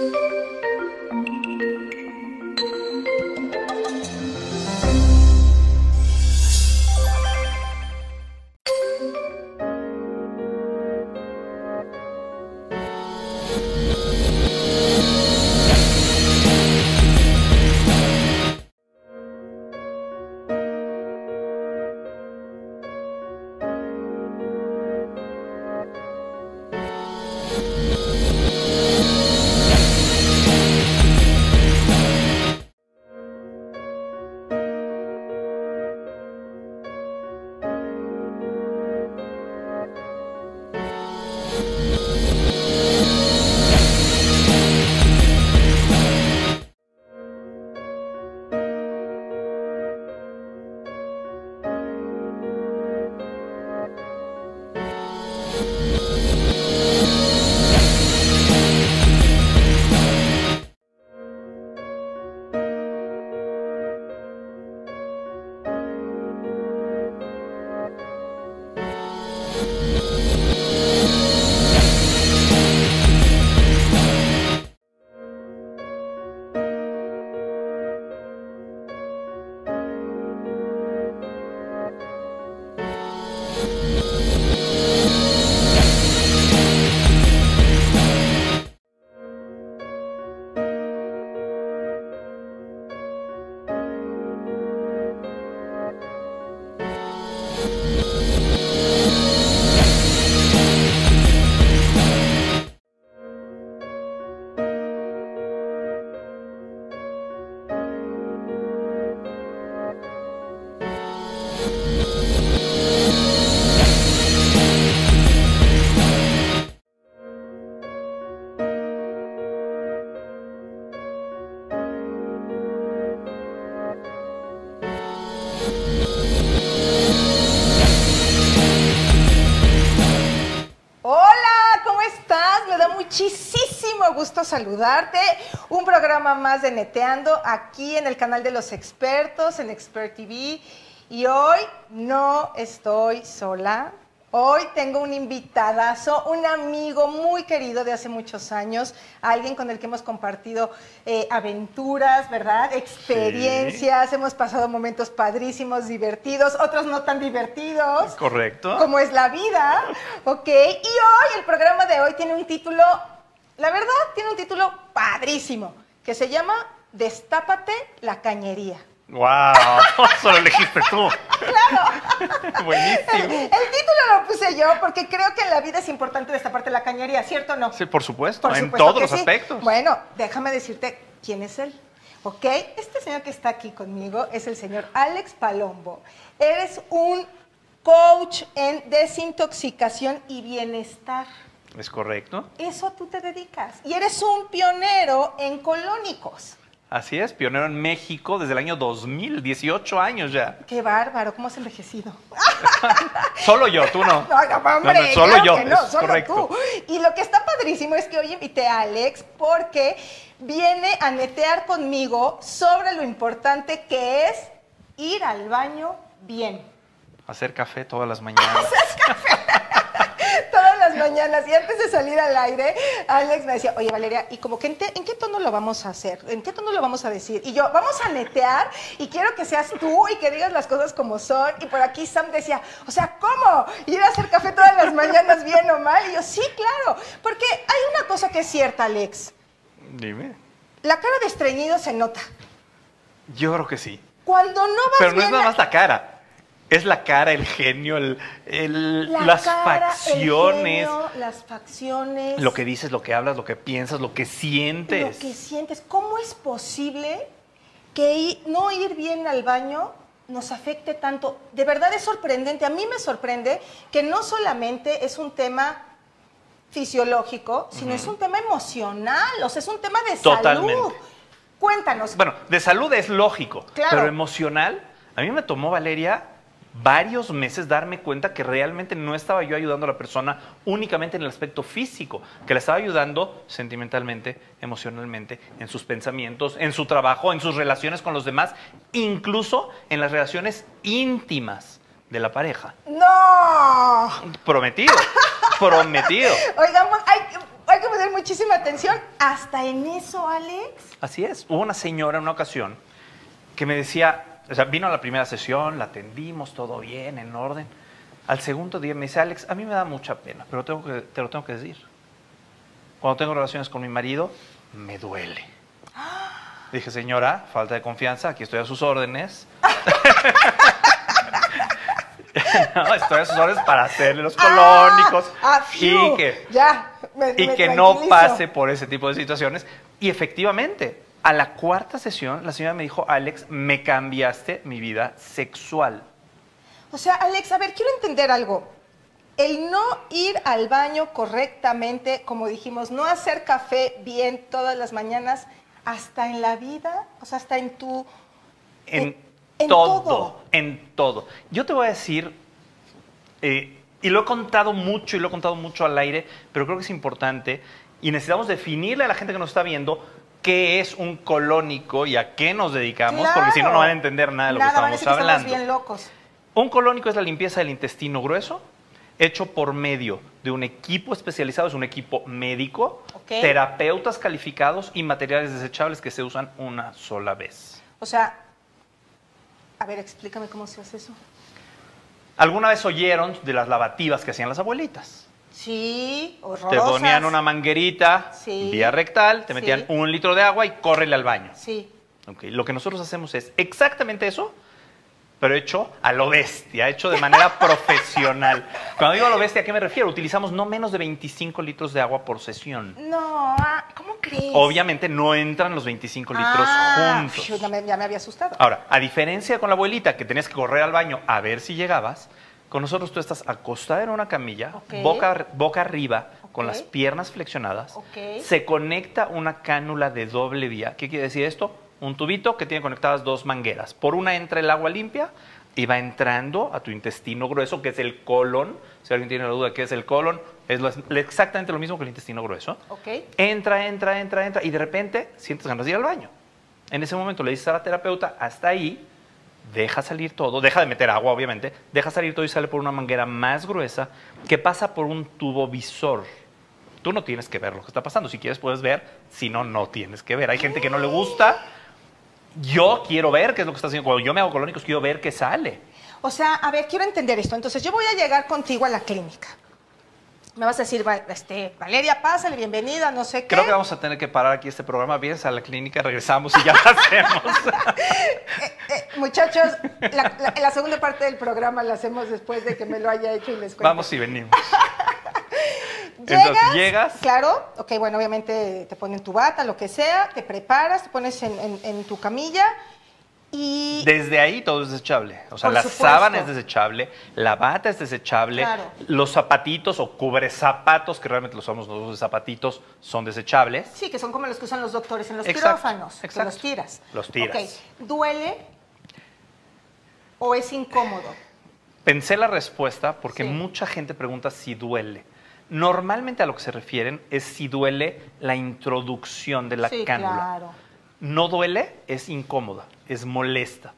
Hola, saludarte. Un programa más de Neteando aquí en el canal de los expertos, en Expert TV. Y hoy no estoy sola. Hoy tengo un invitadazo, un amigo muy querido de hace muchos años, alguien con el que hemos compartido eh, aventuras, ¿verdad? Experiencias, hemos pasado momentos padrísimos, divertidos, otros no tan divertidos. Correcto. Como es la vida, ¿ok? Y hoy, el programa de hoy tiene un título, la verdad, tiene un título padrísimo, que se llama Destápate la cañería. ¡Wow! Solo elegiste tú. ¡Claro! Buenísimo. El título lo puse yo porque creo que en la vida es importante destaparte la cañería, ¿cierto o no? Sí, por supuesto, Por en supuesto todos los sí. aspectos. Bueno, déjame decirte quién es él. ¿Ok? Este señor que está aquí conmigo es el señor Alex Palombo. Eres un coach en desintoxicación y bienestar. Es correcto. Eso tú te dedicas. Y eres un pionero en colónicos. Así es, pionero en México desde el año 2000, 18 años ya. Qué bárbaro, cómo has envejecido. Solo yo, tú no. No, no, hombre, No, no, solo claro yo, que no, es solo correcto. tú. Y lo que está padrísimo es que hoy invité a Alex porque viene a netear conmigo sobre lo importante que es ir al baño bien. Hacer café todas las mañanas. Todas las mañanas y antes de salir al aire, Alex me decía, oye Valeria, ¿y como que en, te- en qué tono lo vamos a hacer? ¿En qué tono lo vamos a decir? Y yo, vamos a netear y quiero que seas tú y que digas las cosas como son. Y por aquí Sam decía, o sea, ¿cómo? ¿Ir a hacer café todas las mañanas bien o mal? Y yo, sí, claro, porque hay una cosa que es cierta, Alex. Dime. La cara de estreñido se nota. Yo creo que sí. Cuando no vas Pero no es nada más la cara. Es la cara, el genio, el, el- la las cara, el facciones. genio, las facciones. Lo que dices, lo que hablas, lo que piensas, lo que sientes. Lo que sientes. ¿Cómo es posible que no ir bien al baño nos afecte tanto? De verdad es sorprendente. A mí me sorprende que no solamente es un tema fisiológico, sino es un tema emocional, o sea, es un tema de Totalmente. salud. Cuéntanos. Bueno, de salud es lógico, Claro. pero emocional, a mí me tomó Valeria varios meses darme cuenta que realmente no estaba yo ayudando a la persona únicamente en el aspecto físico, que la estaba ayudando sentimentalmente, emocionalmente, en sus pensamientos, en su trabajo, en sus relaciones con los demás, incluso en las relaciones íntimas de la pareja. ¡No! Prometido, prometido. Oigamos, ay, hay que poner muchísima atención hasta en eso, Alex. Así es. Hubo una señora en una ocasión que me decía, o sea, vino a la primera sesión, la atendimos, todo bien, en orden. Al segundo día me dice, Alex, a mí me da mucha pena, pero tengo que, te lo tengo que decir. Cuando tengo relaciones con mi marido, me duele. Dije, señora, falta de confianza, aquí estoy a sus órdenes. no, estoy a sus órdenes para hacerle los colónicos Ah, ah, y que, ya, me- y me que no pase por ese tipo de situaciones. Y efectivamente, a la cuarta sesión, la señora me dijo, Alex, me cambiaste mi vida sexual. O sea, Alex, a ver, quiero entender algo. El no ir al baño correctamente, como dijimos, no hacer café bien todas las mañanas, hasta en la vida, o sea, hasta en tu... En, En- en todo, todo. en todo. Yo te voy a decir, eh, y lo he contado mucho y lo he contado mucho al aire, pero creo que es importante y necesitamos definirle a la gente que nos está viendo qué es un colónico y a qué nos dedicamos, porque si no, no van a entender nada de lo Nada, que van a estamos que hablando. estamos bien locos. Un colónico es la limpieza del intestino grueso, hecho por medio de un equipo especializado, es un equipo médico, terapeutas calificados y materiales desechables que se usan una sola vez. O sea, a ver, explícame cómo se hace eso. ¿Alguna vez oyeron de las lavativas que hacían las abuelitas? Sí, Te horrorosas. ponían una manguerita Sí. vía rectal, te Sí. metían un litro de agua y córrele al baño. Sí. Lo que nosotros hacemos es exactamente eso, pero hecho a lo bestia, hecho de manera profesional. Cuando digo a lo bestia, ¿a qué me refiero? Utilizamos no menos de 25 litros de agua por sesión. No, ah, ¿cómo crees? Obviamente no entran los 25 litros Ah, juntos. fiu, ya me, ya me había asustado. Ahora, a diferencia con la abuelita que tenías que correr al baño a ver si llegabas, con nosotros tú estás acostada en una camilla, boca, boca arriba, con las piernas flexionadas. Ok. Se conecta una cánula de doble vía. ¿Qué quiere decir esto? Un tubito que tiene conectadas dos mangueras. Por una entra el agua limpia y va entrando a tu intestino grueso, que es el colon. Si alguien tiene la duda de qué es el colon, es exactamente lo mismo que el intestino grueso. Entra, entra, entra, entra y de repente sientes ganas de ir al baño. En ese momento le dices a la terapeuta, hasta ahí, deja salir todo, deja de meter agua obviamente, deja salir todo y sale por una manguera más gruesa que pasa por un tubo visor. Tú no tienes que ver lo que está pasando, si quieres puedes ver, si no, no tienes que ver. Hay gente que no le gusta. Yo quiero ver qué es lo que está haciendo. Cuando yo me hago colónicos, quiero ver qué sale. O sea, a ver, quiero entender esto. Entonces, yo voy a llegar contigo a la clínica. Me vas a decir, este, Valeria, pásale, bienvenida, no sé qué. Creo que vamos a tener que parar aquí este programa. Vienes a la clínica, regresamos y ya lo hacemos. Eh, muchachos, la, la- la segunda parte del programa la hacemos después de que me lo haya hecho y les cuente. Vamos y venimos. ¿Llegas? Entonces, llegas. Claro, ok, bueno, obviamente te ponen tu bata, lo que sea, te preparas, te pones en, en- en tu camilla y... Desde ahí todo es desechable. O sea, la supuesto. sábana es desechable, la bata es desechable, Claro. los zapatitos o cubrezapatos, que realmente los usamos nosotros de zapatitos, son desechables. Sí, que son como los que usan los doctores en los Exacto, quirófanos, exacto. los tiras. Los tiras. Ok, ¿duele o es incómodo? Pensé la respuesta porque Sí. mucha gente pregunta si duele. Normalmente a lo que se refieren es si duele la introducción de la sí, cánula. claro. No duele, es incómoda, es molesta.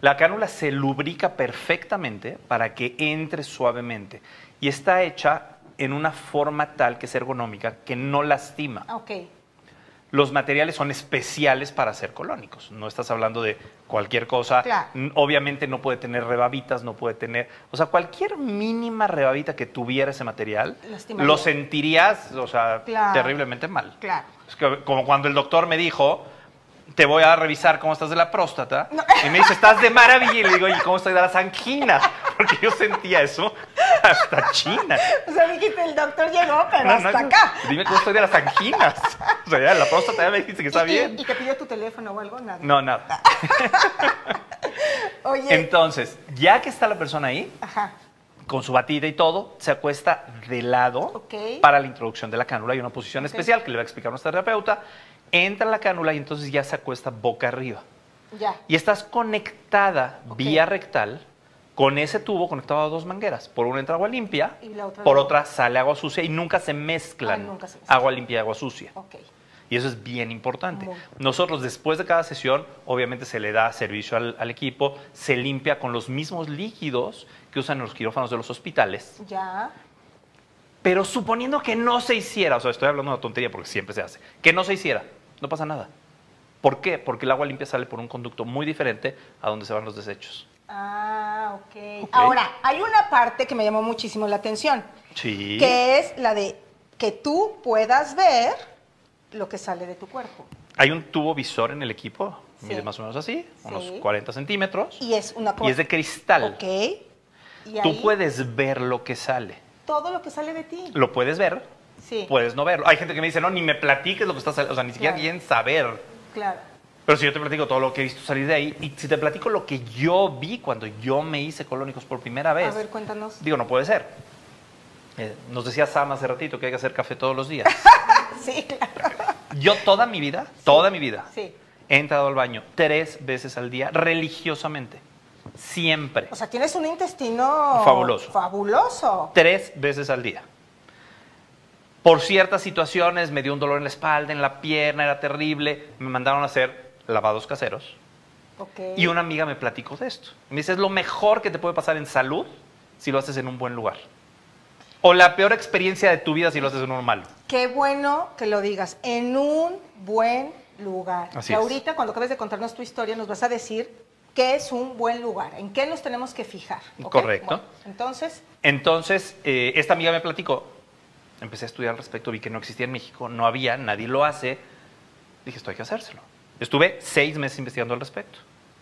La cánula se lubrica perfectamente para que entre suavemente y está hecha en una forma tal que es ergonómica, que no lastima. Ok, Los materiales son especiales para ser colónicos. No estás hablando de cualquier cosa. Claro. Obviamente no puede tener rebabitas, no puede tener... O sea, cualquier mínima rebabita que tuviera ese material, Lastimaría. lo sentirías, o sea, Claro. terriblemente mal. claro. Es que como cuando el doctor me dijo, te voy a revisar cómo estás de la próstata. No. Y me dice, estás de maravilla. Y le digo, ¿y cómo estoy de las anginas? Porque yo sentía eso hasta China. O sea, dijiste, el doctor llegó, pero No, hasta no. acá. Dime cómo estoy de las anginas. O sea, ya la próstata ya me dijiste que está ¿Y- y- bien. ¿Y te pidió tu teléfono o algo? Nada. No, nada. Oye, Entonces, ya que está la persona ahí, ajá, con su batida y todo, se acuesta de lado para la introducción de la cánula. Hay una posición especial que le va a explicar nuestra terapeuta. Entra la cánula y entonces ya se acuesta boca arriba. ya. Y estás conectada vía rectal con ese tubo conectado a dos mangueras. Por una entra agua limpia, Y la otra por no. otra sale agua sucia y nunca se mezclan Ah, nunca se mezclan. agua limpia y agua sucia. Y eso es bien importante. Muy. Nosotros después de cada sesión, obviamente se le da servicio al, al equipo, se limpia con los mismos líquidos que usan los quirófanos de los hospitales, Ya. Pero suponiendo que no se hiciera, o sea, estoy hablando de una tontería porque siempre se hace, que no se hiciera, no pasa nada. ¿Por qué? Porque el agua limpia sale por un conducto muy diferente a donde se van los desechos. Ah, ok. Ok. Ahora, hay una parte que me llamó muchísimo la atención, Sí. que es la de que tú puedas ver lo que sale de tu cuerpo. Hay un tubo visor en el equipo, Sí. mide más o menos así, unos Sí. 40 centímetros, Y es una y es de cristal. Ok. Y Tú ahí, puedes ver lo que sale. todo lo que sale de ti. Lo puedes ver, Sí. puedes no verlo. Hay gente que me dice, no, ni me platiques lo que está saliendo, o sea, ni siquiera Claro. quieren saber. Claro. Pero si yo te platico todo lo que he visto salir de ahí, y si te platico lo que yo vi cuando yo me hice colónicos por primera vez, A ver, cuéntanos. digo, no puede ser. Eh, nos decía Sam hace ratito que hay que hacer café todos los días. Sí, claro. Yo toda mi vida, toda mi vida, Sí. he entrado al baño tres veces al día, religiosamente. Siempre. O sea, tienes un intestino Fabuloso. Fabuloso. Tres veces al día. Por ciertas situaciones me dio un dolor en la espalda, en la pierna, era terrible. Me mandaron a hacer lavados caseros. Y una amiga me platicó de esto. Me dice, es lo mejor que te puede pasar en salud si lo haces en un buen lugar. O la peor experiencia de tu vida si lo haces en uno malo. Qué bueno que lo digas. En un buen lugar. Así y es. ahorita, cuando acabes de contarnos tu historia, nos vas a decir qué es un buen lugar, en qué nos tenemos que fijar. Correcto. Bueno, entonces, Entonces, eh, esta amiga me platicó, empecé a estudiar al respecto, vi que no existía en México, no había, nadie lo hace. Dije, esto hay que hacérselo. Estuve seis meses investigando al respecto.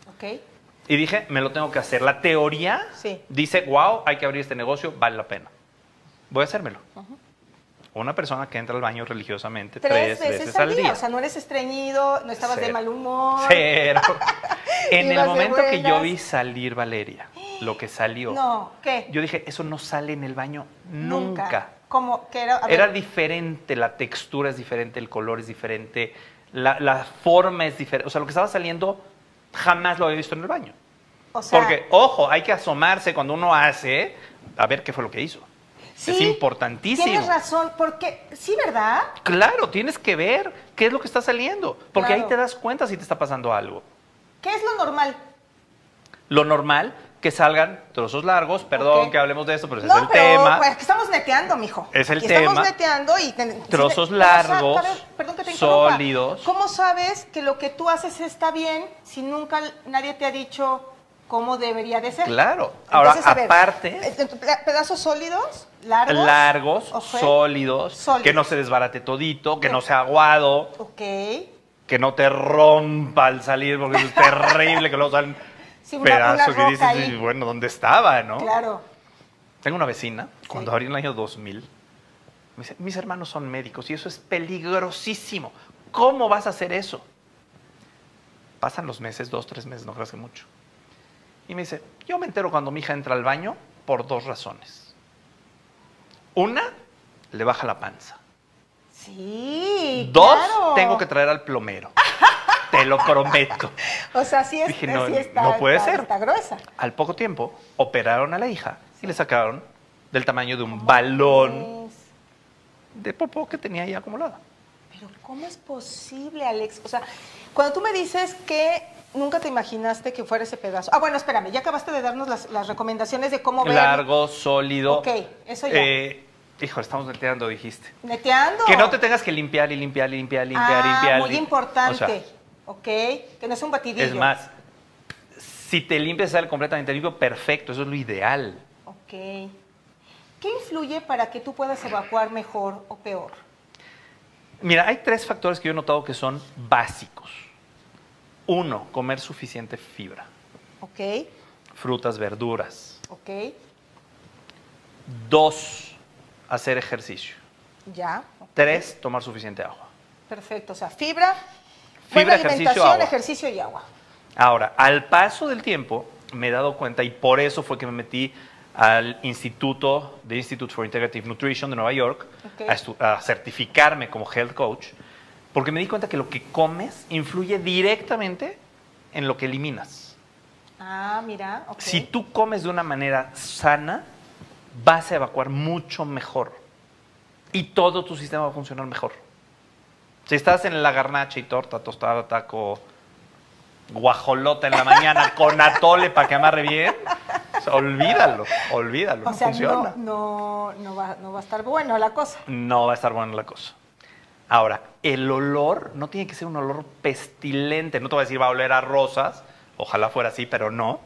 ok. Y dije, me lo tengo que hacer. La teoría Sí. dice, wow, hay que abrir este negocio, vale la pena. Voy a hacérmelo. Una persona que entra al baño religiosamente Tres, veces, al día. día. O sea, no eres estreñido, no estabas de Cero. mal humor. Cero. En el de momento que yo vi salir Valeria, lo que salió, No, ¿qué? yo dije, eso no sale en el baño nunca. Como que era. Era diferente, la textura es diferente, el color es diferente, la, la forma es diferente. O sea, lo que estaba saliendo jamás lo había visto en el baño. o sea, Porque, ojo, hay que asomarse cuando uno hace a ver qué fue lo que hizo. sí, es importantísimo. Tienes razón, porque sí, ¿verdad? Claro, tienes que ver qué es lo que está saliendo. Porque Claro. ahí te das cuenta si te está pasando algo. ¿Qué es lo normal? Lo normal, que salgan trozos largos, perdón que hablemos de eso, pero ese no, es el pero tema. pues, estamos neteando, mijo. Es el Aquí tema. Estamos neteando y... ten- Trozos ¿cómo sa- largos, perdón que te sólidos. ¿Cómo sabes que lo que tú haces está bien si nunca nadie te ha dicho cómo debería de ser? Claro. Ahora, Entonces, ver, aparte, eh, pe- pedazos sólidos, largos. largos, Sólidos. que no se desbarate todito, que no sea aguado, Ok. que no te rompa al salir, porque es terrible que luego salen Sí, una- una pedazos que dices, ahí. bueno, ¿dónde estaba, no? Claro. Tengo una vecina, cuando Sí. abrí en el año 2000, me dice, mis hermanos son médicos y eso es peligrosísimo. ¿Cómo vas a hacer eso? Pasan los meses, dos, tres meses, no creo que mucho. Y me dice, yo me entero cuando mi hija entra al baño por dos razones. Una, le baja la panza. Sí. Dos, claro. tengo que traer al plomero. Te lo prometo. O sea, sí, es, Dije, no, sí está, no puede está- ser. Está gruesa. Al poco tiempo, operaron a la hija y le sacaron del tamaño de un balón Es- de popó que tenía ahí acumulado. Pero ¿cómo es posible, Alex? O sea, cuando tú me dices que nunca te imaginaste que fuera ese pedazo. Ah, bueno, espérame, ya acabaste de darnos las, las recomendaciones de cómo ver. Largo, sólido. Ok, eso ya. Eh, híjole, estamos neteando, dijiste. Neteando. Que no te tengas que limpiar y limpiar y limpiar, limpiar, ah, limpiar. muy lim- importante. O sea, ok, que no es un batidillo. es más, si te limpias sale completamente limpio, perfecto, eso es lo ideal. Ok. ¿Qué influye para que tú puedas evacuar mejor o peor? Mira, hay tres factores que yo he notado que son básicos. Uno, comer suficiente fibra, Ok, frutas, verduras. ok, Dos, hacer ejercicio. ya. ok. Tres, tomar suficiente agua. Perfecto, o sea, fibra, Fibra, ejercicio, agua. ejercicio y agua. Ahora, al paso del tiempo, me he dado cuenta, y por eso fue que me metí al Instituto de Institute for Integrative Nutrition de Nueva York, a, certificarme como health coach, porque me di cuenta que lo que comes influye directamente en lo que eliminas. Ah, mira. Si tú comes de una manera sana, vas a evacuar mucho mejor. Y todo tu sistema va a funcionar mejor. Si estás en la garnacha y torta, tostada, taco, guajolota en la mañana con atole para que amarre bien, sea, olvídalo, olvídalo, O no sea, funciona. no, no, no, va, no va a estar bueno la cosa. no va a estar buena la cosa. Ahora, el olor no tiene que ser un olor pestilente. No te voy a decir va a oler a rosas. Ojalá fuera así, pero no.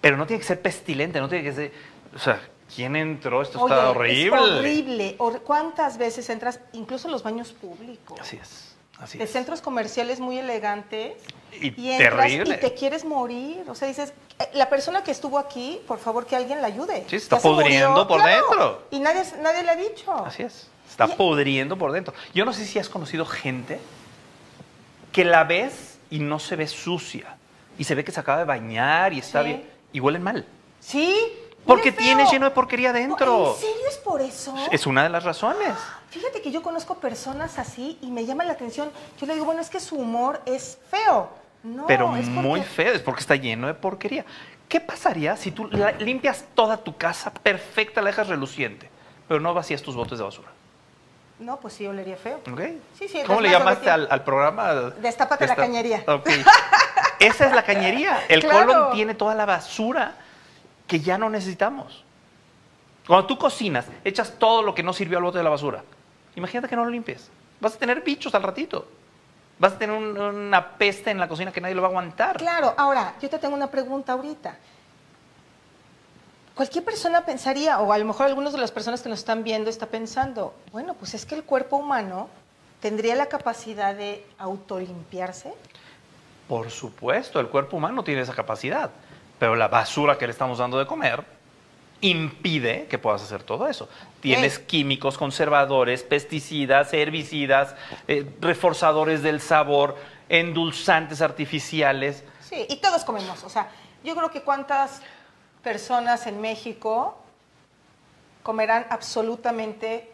Pero no tiene que ser pestilente, no tiene que ser. O sea, ¿quién entró? Esto Oye, está horrible. Es horrible. Hor- ¿Cuántas veces entras, incluso en los baños públicos? Así es. Así de es. centros comerciales muy elegantes Y entras terrible. y te quieres morir. O sea, dices, eh, la persona que estuvo aquí, por favor que alguien la ayude. Sí, se está pudriendo por claro. dentro. Y nadie, nadie le ha dicho. Así es. Está Y- pudriendo por dentro. Yo no sé si has conocido gente que la ves y no se ve sucia. Y se ve que se acaba de bañar y está Sí. bien. Y huelen mal. Sí. Porque tiene lleno de porquería dentro. ¿En serio es por eso? Es una de las razones. Fíjate que yo conozco personas así y me llama la atención. Yo le digo, bueno, es que su humor es feo. No, pero es porque- muy feo, es porque está lleno de porquería. ¿Qué pasaría si tú la- limpias toda tu casa perfecta, la dejas reluciente, pero no vacías tus botes de basura? No, pues sí, olería feo. ¿Ok? Sí, sí, ¿Cómo le llamaste al, al programa? Destápate la cañería. Esa es la cañería. El Claro. colon tiene toda la basura que ya no necesitamos. Cuando tú cocinas, echas todo lo que no sirvió al bote de la basura. Imagínate que no lo limpies. Vas a tener bichos al ratito. Vas a tener un- una peste en la cocina que nadie lo va a aguantar. Claro, ahora, yo te tengo una pregunta ahorita. Cualquier persona pensaría, o a lo mejor algunas de las personas que nos están viendo está pensando, bueno, pues es que el cuerpo humano tendría la capacidad de autolimpiarse. Por supuesto, el cuerpo humano tiene esa capacidad, pero la basura que le estamos dando de comer impide que puedas hacer todo eso. Tienes químicos, conservadores, pesticidas, herbicidas, eh, reforzadores del sabor, endulzantes artificiales. Sí, y todos comemos. O sea, yo creo que cuántas personas en México comerán absolutamente,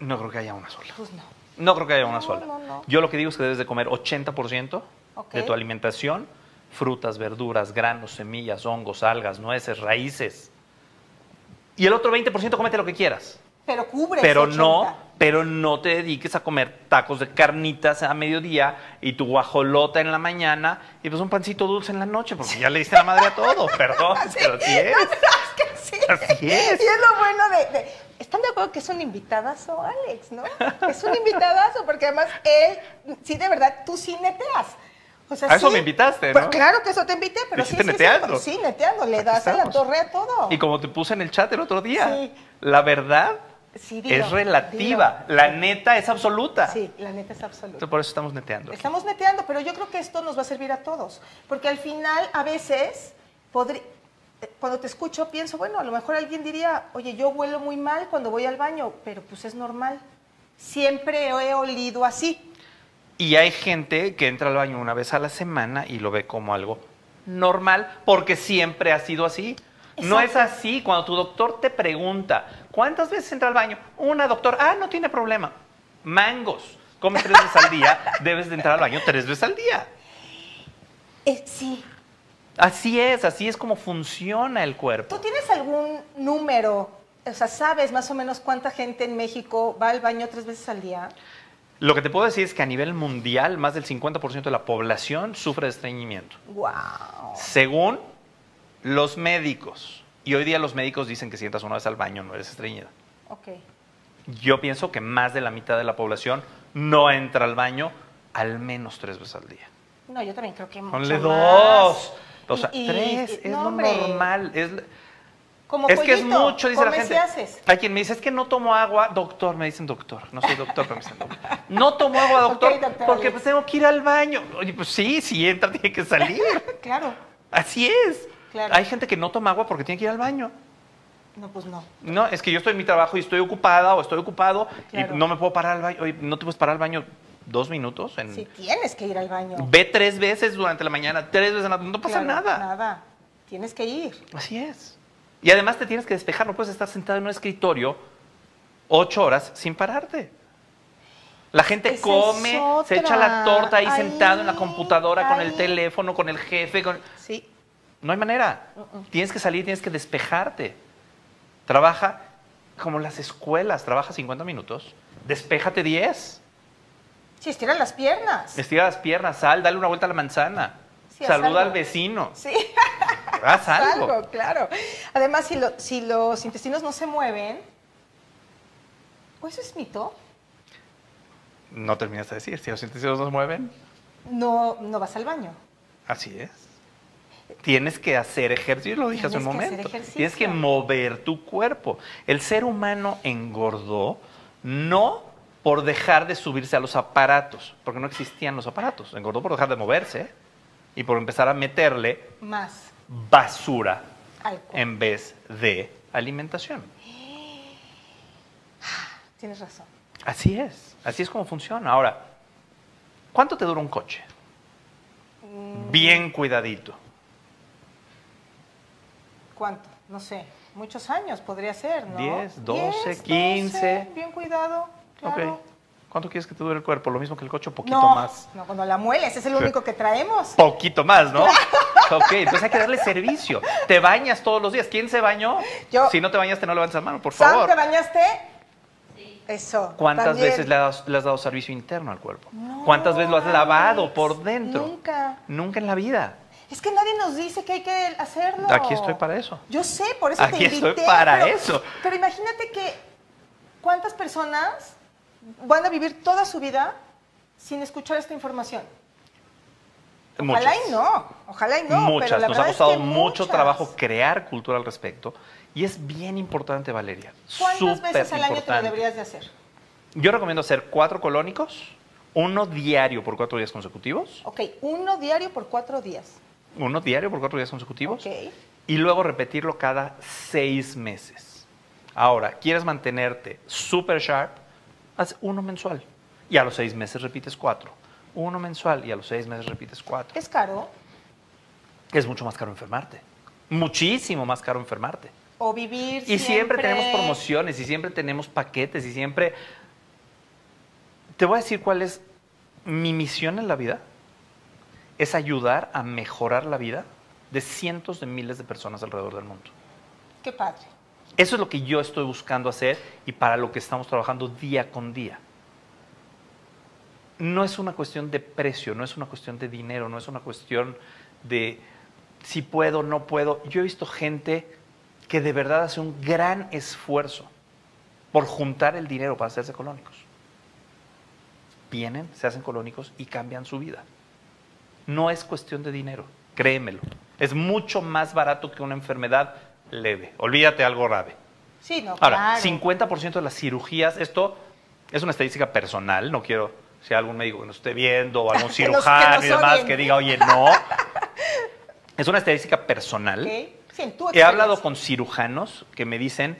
No creo que haya una sola. pues no. No creo que haya una No, sola. no, no. Yo lo que digo es que debes de comer 80% Ok. de tu alimentación, frutas, verduras, granos, semillas, hongos, algas, nueces, raíces. Y el otro 20% comete lo que quieras. Pero cubre. pero no, 80. pero no te dediques a comer tacos de carnitas a mediodía y tu guajolota en la mañana y pues un pancito dulce en la noche, porque ya le diste la madre a todo, perdón, pero así es. Es que sí. Así es. Y es lo bueno de, de- ¿Están de acuerdo que es un invitadazo, Alex, no? Es un invitadazo, porque además él, sí, de verdad, tú sí neteas. O sea, A eso sí. me invitaste, ¿no? Pues claro que eso te invité, pero sí, neteando. sí, sí, neteando, le Aquí das a la torre a todo. Y como te puse en el chat el otro día, Sí. la verdad dilo, es relativa, dilo. la neta es absoluta. Sí, la neta es absoluta. Entonces, por eso estamos neteando. Estamos neteando, pero yo creo que esto nos va a servir a todos. Porque al final, a veces, eh, cuando te escucho, pienso, bueno, a lo mejor alguien diría, oye, yo huelo muy mal cuando voy al baño, pero pues es normal. Siempre he olido así. Y hay gente que entra al baño una vez a la semana y lo ve como algo normal porque siempre ha sido así. No es así. Cuando tu doctor te pregunta, ¿cuántas veces entra al baño? Una, doctor, ah, no tiene problema. Mangos. Come tres veces al día, debes de entrar al baño tres veces al día. Eh, sí. Así es, así es como funciona el cuerpo. ¿Tú tienes algún número? O sea, ¿sabes más o menos cuánta gente en México va al baño tres veces al día? Lo que te puedo decir es que a nivel mundial, más del 50% de la población sufre de estreñimiento. ¡Wow! Según los médicos. Y hoy día los médicos dicen que si entras una vez al baño no eres estreñida. Ok. Yo pienso que más de la mitad de la población no entra al baño al menos tres veces al día. No, yo también creo que mucho Ponle más. dos. O sea, Y- y- tres y- es no, lo hombre. normal. Es, Como es que es mucho, dice la gente. haces. Hay quien me dice, es que no tomo agua. Doctor, me dicen doctor. No soy doctor, pero me dicen doctor. No tomo agua, doctor, porque pues tengo que ir al baño. Oye, pues sí, si entra tiene que salir. Claro. Así es. Claro. Hay gente que no toma agua porque tiene que ir al baño. No, pues no. No, es que yo estoy en mi trabajo y estoy ocupada o estoy ocupado Claro. y no me puedo parar al baño. Oye, ¿no te puedes parar al baño dos minutos? En... Si tienes que ir al baño. Ve tres veces durante la mañana, tres veces en la... No pasa Claro, nada. Nada. Tienes que ir. Así es. Y además te tienes que despejar, no puedes estar sentado en un escritorio ocho horas sin pararte. La gente Esa come, se echa la torta ahí, Ahí, sentado en la computadora con el teléfono, con el jefe. con- Sí. No hay manera. Tienes que salir, tienes que despejarte. Trabaja como las escuelas, trabaja 50 minutos, despéjate 10. Sí, estira las piernas. Estira las piernas, sal, dale una vuelta a la manzana. Sí, Saluda al vecino. Sí. Haz algo. claro. Además, si, lo- si los intestinos no se mueven, ¿pues eso es mito? No terminas de decir, si los intestinos no se mueven, No, no vas al baño. así es. Tienes que hacer ejercicio, lo dije hace un Tienes que hacer momento. Tienes que mover tu cuerpo. El ser humano engordó no por dejar de subirse a los aparatos, porque no existían los aparatos. Engordó por dejar de moverse y por empezar a meterle Más basura alcohol. en vez de alimentación. Tienes razón. Así es, así es como funciona. Ahora, ¿cuánto te dura un coche? Mm. Bien cuidadito. ¿Cuánto? No sé. Muchos años podría ser, ¿no? 10, 12, 10, 15. 12, bien cuidado. Claro. Ok. ¿Cuánto quieres que te dure el cuerpo? Lo mismo que el coche, poquito No, más. no, cuando la mueles, es el único que traemos. Poquito más, ¿no? ok, entonces hay que darle servicio. Te bañas todos los días. ¿Quién se bañó? Yo. Si no te bañaste, no levantes la mano, por ¿Sam, favor. te bañaste? Eso. ¿Cuántas también. veces le has, le has dado servicio interno al cuerpo? No, ¿Cuántas veces lo has lavado Alex, por dentro? Nunca. Nunca en la vida. Es que nadie nos dice que hay que hacerlo. Aquí estoy para eso. Yo sé, por eso Aquí te invité. estoy para pero- eso. Pero imagínate que cuántas personas van a vivir toda su vida sin escuchar esta información. Ojalá Muchas. y no, ojalá y no. muchas. pero la Nos ha es costado que mucho muchas. trabajo crear cultura al respecto. Y es bien importante, Valeria. ¿Cuántas Súper veces al año te lo importante. deberías de hacer? Yo recomiendo hacer cuatro colónicos, uno diario por cuatro días consecutivos, Ok, uno diario por cuatro días. uno diario por cuatro días consecutivos, Ok. y luego repetirlo cada seis meses. Ahora, ¿quieres mantenerte super sharp? Haz uno mensual. Y a los seis meses repites cuatro. Uno mensual y a los seis meses repites cuatro. Es caro. Es mucho más caro enfermarte. Muchísimo más caro enfermarte. O vivir Y siempre tenemos promociones y siempre tenemos paquetes y siempre... Te voy a decir cuál es mi misión en la vida. Es ayudar a mejorar la vida de cientos de miles de personas alrededor del mundo. Qué padre. Eso es lo que yo estoy buscando hacer y para lo que estamos trabajando día con día. No es una cuestión de precio, no es una cuestión de dinero, no es una cuestión de si puedo o no puedo. Yo he visto gente que de verdad hace un gran esfuerzo por juntar el dinero para hacerse colónicos. Vienen, se hacen colónicos y cambian su vida. No es cuestión de dinero, créemelo. Es mucho más barato que una enfermedad leve. Olvídate algo grave. Sí, no, Ahora, claro. 50% de las cirugías, esto es una estadística personal, no quiero si hay algún médico que nos esté viendo o algún que cirujano y demás que diga, oye, no. es una estadística personal. Ok. Sí, He hablado con cirujanos que me dicen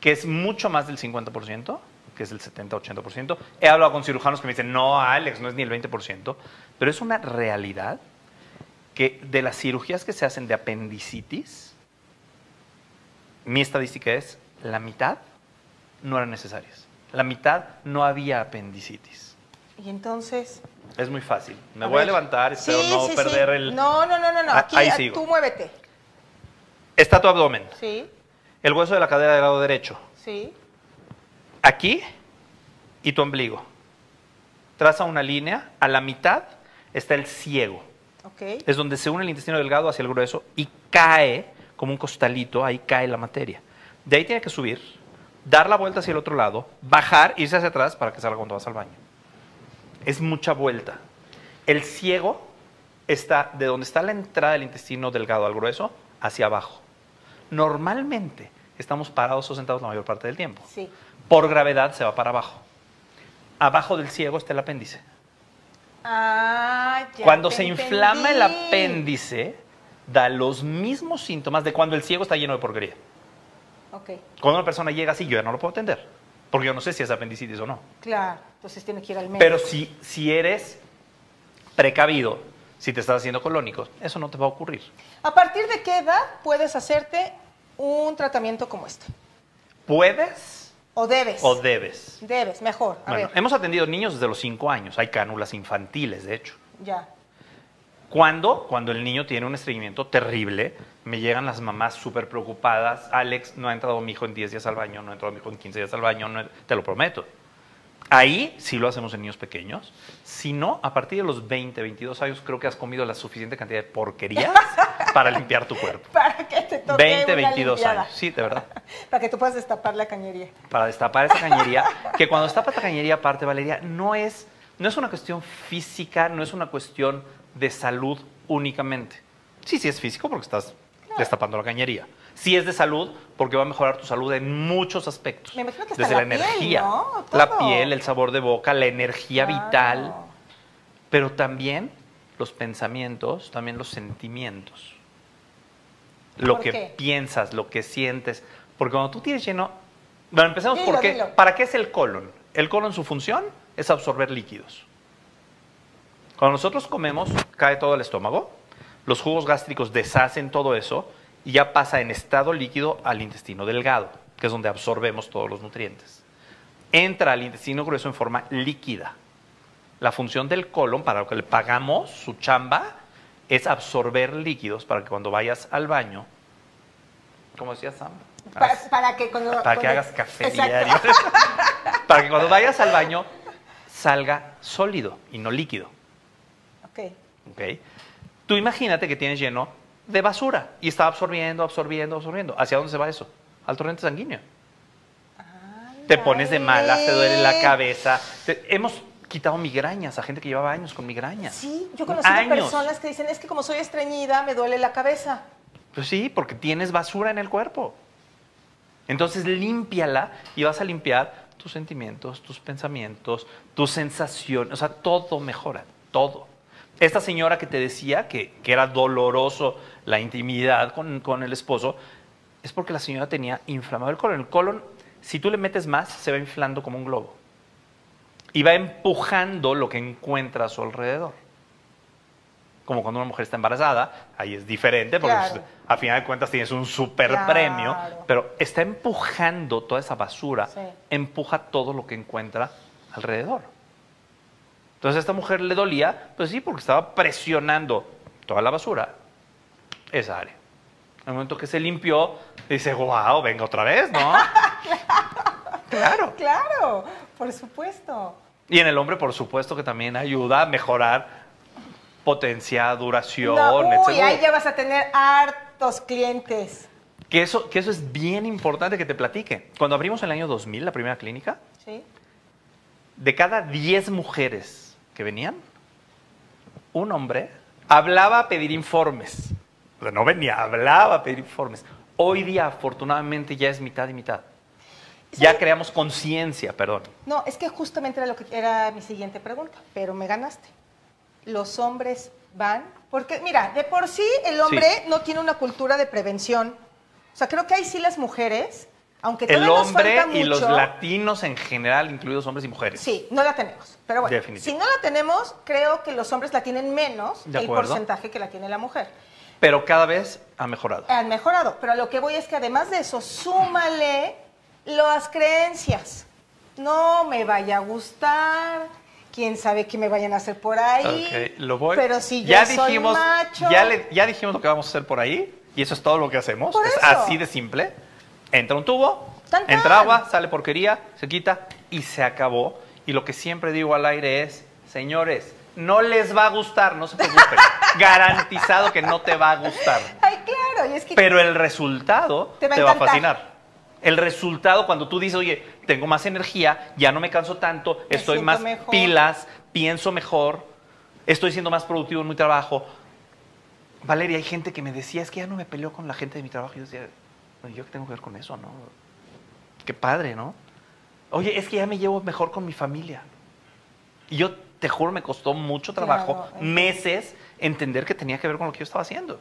que es mucho más del 50%, que es el 70-80%. He hablado con cirujanos que me dicen, no, Alex, no es ni el 20%. Pero es una realidad que de las cirugías que se hacen de apendicitis, mi estadística es la mitad no eran necesarias. La mitad no había apendicitis. Y entonces. Es muy fácil. Me a voy a ver. levantar, espero Sí, no sí, perder sí. el... No, no, no, no, no. Ah, Aquí ahí ah, sigo. tú muévete. Está tu abdomen, Sí, el hueso de la cadera del lado derecho. sí. aquí y tu ombligo. Traza una línea, a la mitad está el ciego. Ok. Es donde se une el intestino delgado hacia el grueso y cae como un costalito, ahí cae la materia. De ahí tiene que subir, dar la vuelta hacia el otro lado, bajar, irse hacia atrás para que salga cuando vas al baño. Es mucha vuelta. El ciego está de donde está la entrada del intestino delgado al grueso hacia abajo. Normalmente estamos parados o sentados la mayor parte del tiempo Sí. por gravedad se va para abajo. Abajo del ciego está el apéndice. Ah, ya. cuando se inflama el apéndice, da los mismos síntomas de cuando el ciego está lleno de porquería. Ok, Cuando una persona llega así, yo ya no lo puedo atender, porque yo no sé si es apendicitis o no. claro. Entonces tiene que ir al médico. Pero si, si eres precavido, si te estás haciendo colónicos, eso no te va a ocurrir. ¿A partir de qué edad puedes hacerte un tratamiento como este? Puedes ¿O debes? o debes. Debes, mejor. A Bueno, ver, hemos atendido niños desde los 5 años, hay cánulas infantiles, de hecho. ya. Cuando, cuando el niño tiene un estreñimiento terrible, me llegan las mamás súper preocupadas. Alex, no ha entrado mi hijo en 10 días al baño, no ha entrado mi hijo en 15 días al baño, no he- te lo prometo. Ahí sí lo hacemos en niños pequeños. Si no, a partir de los 20, 22 años creo que has comido la suficiente cantidad de porquerías para limpiar tu cuerpo. Para que te toque 20, una 22 limpiada. años. Sí, de verdad. Para que tú puedas destapar la cañería. Para destapar esa cañería, que cuando destapa esta cañería, aparte, Valeria, no es, no es una cuestión física, no es una cuestión de salud únicamente. Sí, sí es físico porque estás destapando la cañería. Sí es de salud porque va a mejorar tu salud en muchos aspectos. Me imagino que hasta Desde la la, piel, energía, ¿no? la piel, el sabor de boca, la energía Claro. vital, pero también los pensamientos, también los sentimientos. Lo ¿Por que qué? piensas, lo que sientes. Porque cuando tú tienes lleno... Bueno, empecemos Dilo, por qué. dilo. ¿Para qué es el colon? El colon, su función es absorber líquidos. Cuando nosotros comemos, cae todo el estómago, los jugos gástricos deshacen todo eso y ya pasa en estado líquido al intestino delgado, que es donde absorbemos todos los nutrientes. Entra al intestino grueso en forma líquida. La función del colon, para lo que le pagamos, su chamba, es absorber líquidos para que cuando vayas al baño, como decía Sam, Para, que cuando. para que hagas café diario. para que cuando vayas al baño salga sólido y no líquido. Ok. ¿ok? Tú imagínate que tienes lleno de basura y está absorbiendo, absorbiendo, absorbiendo. ¿Hacia dónde se va eso? Al torrente sanguíneo. Te pones de malas, te duele la cabeza. Te- hemos quitado migrañas a gente que llevaba años con migrañas. Sí, yo conocí personas que dicen, es que como soy estreñida, me duele la cabeza. Pues sí, porque tienes basura en el cuerpo. Entonces límpiala y vas a limpiar tus sentimientos, tus pensamientos, tus sensaciones. O sea, todo mejora, todo. Esta señora que te decía que, que era doloroso la intimidad con, con el esposo, es porque la señora tenía inflamado el colon. El colon, si tú le metes más, se va inflando como un globo. Y va empujando lo que encuentra a su alrededor. Como cuando una mujer está embarazada, ahí es diferente, porque Claro. a final de cuentas tienes un super Claro. premio, pero está empujando toda esa basura, Sí. empuja todo lo que encuentra alrededor. Entonces a esta mujer le dolía, pues sí, porque estaba presionando toda la basura, esa área. En el momento que se limpió, dice, wow, venga otra vez, ¿no? claro. Claro, por supuesto. Y en el hombre, por supuesto, que también ayuda a mejorar potencia, duración, No, uy, etcétera. ahí ya vas a tener hartos clientes. Que eso, que eso es bien importante que te platique. Cuando abrimos en el año 2000 la primera clínica, ¿Sí? de cada 10 mujeres que venían, un hombre hablaba a pedir informes. No venía, hablaba a pedir informes. Hoy día, afortunadamente, ya es mitad y mitad. Ya creamos conciencia, perdón. No, es que justamente era lo que era mi siguiente pregunta, pero me ganaste. Los hombres van, porque mira, de por sí el hombre Sí. no tiene una cultura de prevención. O sea, creo que ahí sí las mujeres, aunque El nos hombre falta y los latinos en general, incluidos hombres y mujeres. Sí, no la tenemos. Pero bueno, Definitivo. si no la tenemos, creo que los hombres la tienen menos el porcentaje que la tiene la mujer. Pero cada vez ha mejorado. Han mejorado, pero lo que voy es que además de eso, súmale las creencias. No me vaya a gustar, quién sabe qué me vayan a hacer por ahí. Lo voy. Pero si ya soy dijimos, macho. Ya, le- ya dijimos lo que vamos a hacer por ahí y eso es todo lo que hacemos. Por es eso. así de simple. Entra un tubo, Tan, tan. entra agua, sale porquería, se quita y se acabó. Y lo que siempre digo al aire es, señores, no les va a gustar, no se preocupen. Garantizado que no te va a gustar. Ay, claro, y es que Pero el resultado Te te va a fascinar. El resultado cuando tú dices, oye, tengo más energía, ya no me canso tanto, Me estoy más mejor. pilas, pienso mejor, estoy siendo más productivo en mi trabajo. Valeria, hay gente que me decía, es que ya no me peleo con la gente de mi trabajo. Y yo decía, "Bueno, ¿yo qué tengo que ver con eso, no? Qué padre, ¿no? Oye, es que ya me llevo mejor con mi familia. Y yo te juro, me costó mucho trabajo, Claro, meses, entender que tenía que ver con lo que yo estaba haciendo.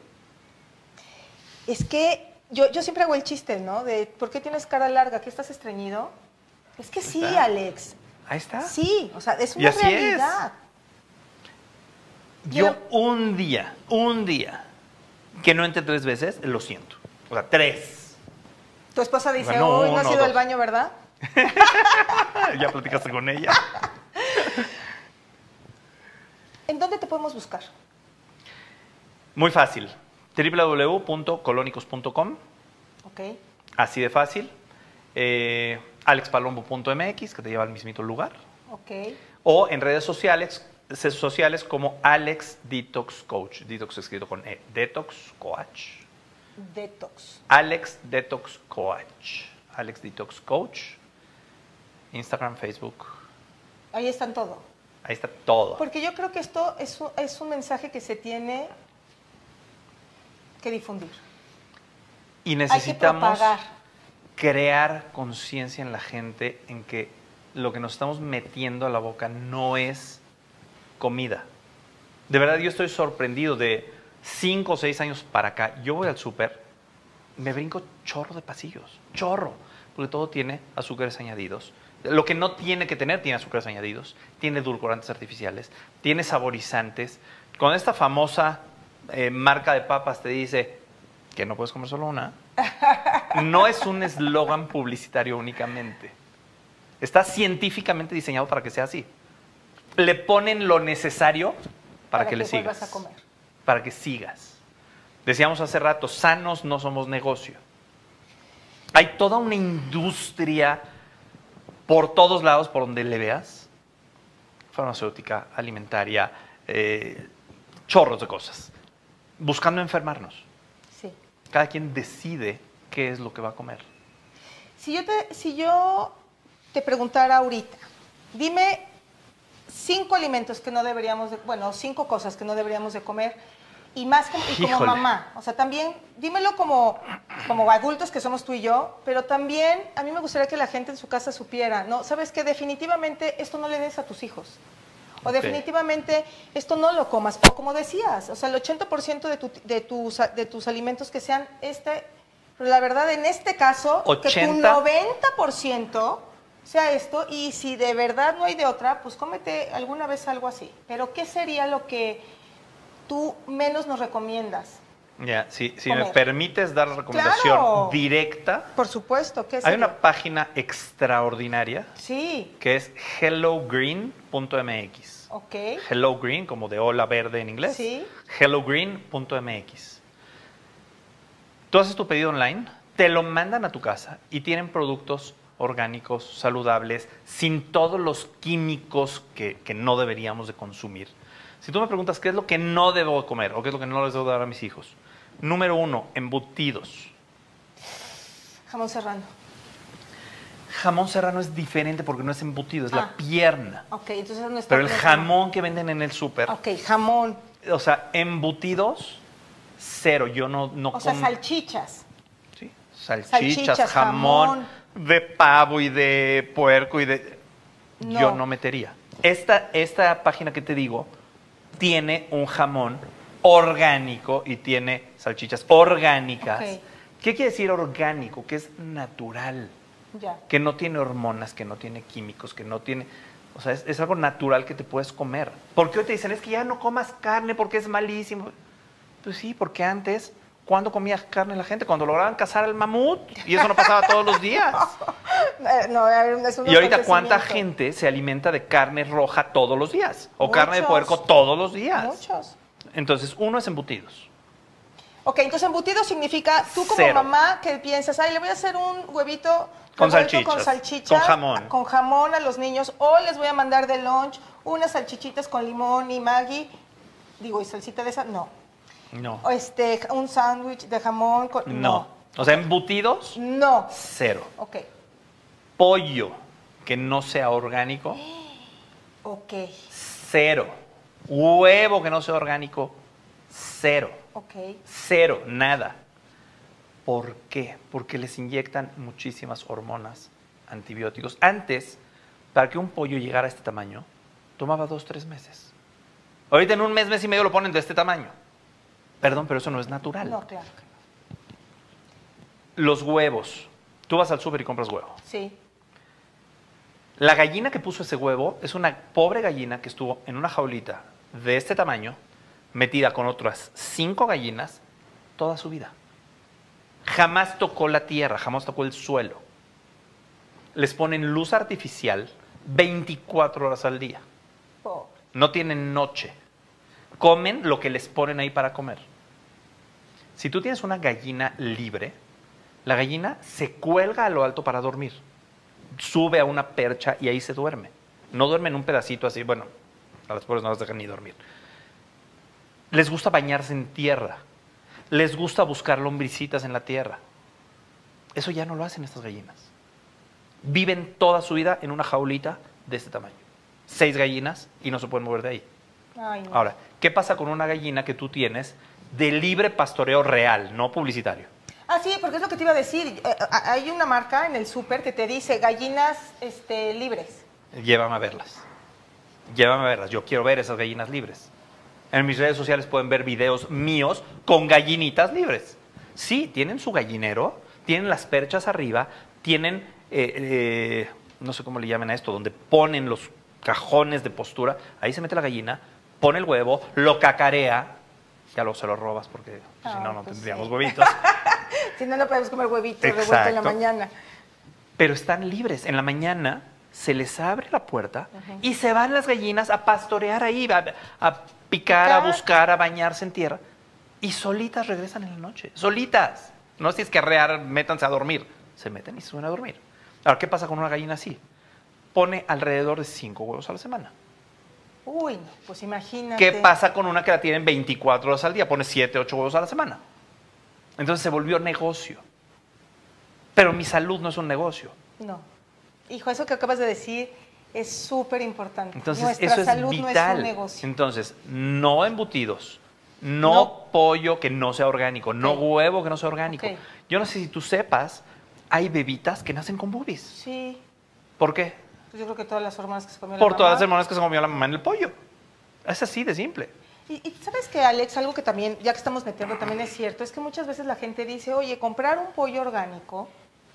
es que yo, yo siempre hago el chiste, ¿no? De ¿por qué tienes cara larga? ¿Que estás estreñido? Es que sí, está. Alex. Ahí está. Sí, o sea, es Y una es. realidad. Yo un día, un día, que no entre tres veces, lo siento. O sea, tres. Tu esposa dice, No, hoy no has no, ido al baño, ¿verdad? ya platicaste con ella. ¿En dónde te podemos buscar? Muy fácil. www.colónicos.com, Ok. así de fácil. Eh, alexpalombo.mx, que te lleva al mismito lugar. Ok. O en redes sociales, sociales como Alex Detox Coach. Detox escrito con E. Detox Coach. Detox. Alex Detox Coach. Alex Detox Coach. Instagram, Facebook. Ahí están todo. Ahí está todo. Porque yo creo que esto es un, es un mensaje que se tiene que difundir. Y Hay que necesitamos crear conciencia en la gente en que lo que nos estamos metiendo a la boca no es comida. De verdad, yo estoy sorprendido de cinco o seis años para acá. Yo voy al súper, me brinco chorro de pasillos, chorro, porque todo tiene azúcares añadidos. Lo que no tiene que tener tiene azúcares añadidos, tiene edulcorantes artificiales, tiene saborizantes. Con esta famosa eh, marca de papas te dice que no puedes comer solo una, no es un eslogan publicitario únicamente. Está científicamente diseñado para que sea así. Le ponen lo necesario para, que, le sigas. a comer. Para que sigas. Decíamos hace rato, sanos no somos negocio. Hay toda una industria por todos lados, por donde le veas. Farmacéutica, alimentaria, eh, chorros de cosas. Buscando enfermarnos. Sí. Cada quien decide qué es lo que va a comer. Si yo te, si yo te preguntara ahorita, dime cinco alimentos que no deberíamos de, bueno, cinco cosas que no deberíamos de comer y más como, y como Híjole. mamá. O sea, también dímelo como, como adultos que somos tú y yo, pero también a mí me gustaría que la gente en su casa supiera, ¿no? Sabes que definitivamente esto no le des a tus hijos. O definitivamente esto no lo comas. O como decías, o sea, el 80% de, tu- de, tus, de tus alimentos que sean este, pero la verdad en este caso, que tu 80. 90% sea esto, y si de verdad no hay de otra, pues cómete alguna vez algo así. Pero ¿qué sería lo que tú menos nos recomiendas? Ya, si, si me permites dar la recomendación Claro. directa, Por supuesto, ¿qué hay una página extraordinaria Sí, que es hellogreen.mx. ok. Hello Green, como de hola verde en inglés. Sí. Hellogreen.mx. Tú haces tu pedido online, te lo mandan a tu casa y tienen productos orgánicos, saludables, sin todos los químicos que, que no deberíamos de consumir. Si tú me preguntas qué es lo que no debo comer o qué es lo que no les debo dar a mis hijos, número uno, embutidos. Jamón serrano. Jamón serrano es diferente porque no es embutido, es Ah. la pierna. Ok, entonces no está Pero el jamón que venden en el súper, Ok, jamón. o sea, embutidos, cero. Yo no, no O sea, salchichas. Sí, salchichas, Salchichas, jamón, jamón. de pavo y de puerco y de... No. Yo no metería. Esta, esta página que te digo tiene un jamón orgánico y tiene salchichas orgánicas. ¿Qué quiere decir orgánico? Que es natural, Ya. que no tiene hormonas, que no tiene químicos, que no tiene... O sea, es, es algo natural que te puedes comer. Porque hoy te dicen, es que ya no comas carne porque es malísimo. Pues sí, porque antes, ¿cuándo comía carne la gente? Cuando lograban cazar al mamut. Y eso no pasaba todos los días. Eh, no, es un Y ahorita, ¿cuánta gente se alimenta de carne roja todos los días? O carne de puerco todos los días. Muchos. Entonces, uno es embutidos. Ok, entonces embutido significa tú como Cero. mamá que piensas, ay, le voy a hacer un huevito Con revuelto salchichas, con salchicha, con jamón. con jamón a los niños, o les voy a mandar de lunch unas salchichitas con limón y Maggi, digo, y salsita de esa, no. No. Este, un sándwich de jamón con, No. O sea, embutidos, no. cero. Ok, Pollo que no sea orgánico, ok, cero. Huevo que no sea orgánico, cero. ok. Cero, nada. ¿Por qué? Porque les inyectan muchísimas hormonas, antibióticos. Antes, para que un pollo llegara a este tamaño, tomaba dos, tres meses. Ahorita en un mes, mes y medio lo ponen de este tamaño. Perdón, pero eso no es natural. No, claro. Los huevos. Tú vas al súper y compras huevo. Sí, La gallina que puso ese huevo es una pobre gallina que estuvo en una jaulita de este tamaño, metida con otras cinco gallinas, toda su vida. Jamás tocó la tierra, jamás tocó el suelo. Les ponen luz artificial 24 horas al día. No tienen noche. Comen lo que les ponen ahí para comer. Si tú tienes una gallina libre, la gallina se cuelga a lo alto para dormir. Sube a una percha y ahí se duerme. no duermen un pedacito así, bueno, a las pobres no las dejan ni dormir. Les gusta bañarse en tierra, les gusta buscar lombricitas en la tierra. Eso ya no lo hacen estas gallinas. Viven toda su vida en una jaulita de este tamaño. Seis gallinas y no se pueden mover de ahí. Ay, no. Ahora, ¿qué pasa con una gallina que tú tienes de libre pastoreo real, no publicitario? Ah, sí, porque es lo que te iba a decir. Eh, hay una marca en el súper que te dice gallinas este, libres. Llévame a verlas. Llévame a verlas. Yo quiero ver esas gallinas libres. En mis redes sociales pueden ver videos míos con gallinitas libres. Sí, tienen su gallinero, tienen las perchas arriba, tienen, eh, eh, no sé cómo le llaman a esto, donde ponen los cajones de postura. Ahí se mete la gallina, pone el huevo, lo cacarea. Ya luego se lo robas porque si Ah, no, no pues tendríamos sí. huevitos. Si no, no podemos comer huevito revuelto en la mañana. pero están libres. En la mañana se les abre la puerta y se van las gallinas a pastorear ahí, a, a picar, a buscar, a bañarse en tierra. Y solitas regresan en la noche. Solitas. No si es que arrear, métanse a dormir. Se meten y se suben a dormir. Ahora, ¿qué pasa con una gallina así? Pone alrededor de cinco huevos a la semana. Uy, pues imagínate. ¿Qué pasa con una que la tienen 24 horas al día? Pone 7, 8 huevos a la semana. Entonces se volvió negocio. Pero mi salud no es un negocio. No. Hijo, eso que acabas de decir es súper importante. Entonces, Nuestra eso es salud vital. no es un negocio. Entonces, no embutidos, no, No. pollo que no sea orgánico, no huevo que no sea orgánico. Ok. Yo no sé si tú sepas, hay bebitas que nacen con boobies. Sí, ¿Por qué? Pues yo creo que todas las hormonas que se comió la Por todas las mamá. hormonas que se comió la mamá en el pollo. Es así de simple. Y, y sabes que, Alex, algo que también, ya que estamos metiendo, también es cierto, es que muchas veces la gente dice, oye, comprar un pollo orgánico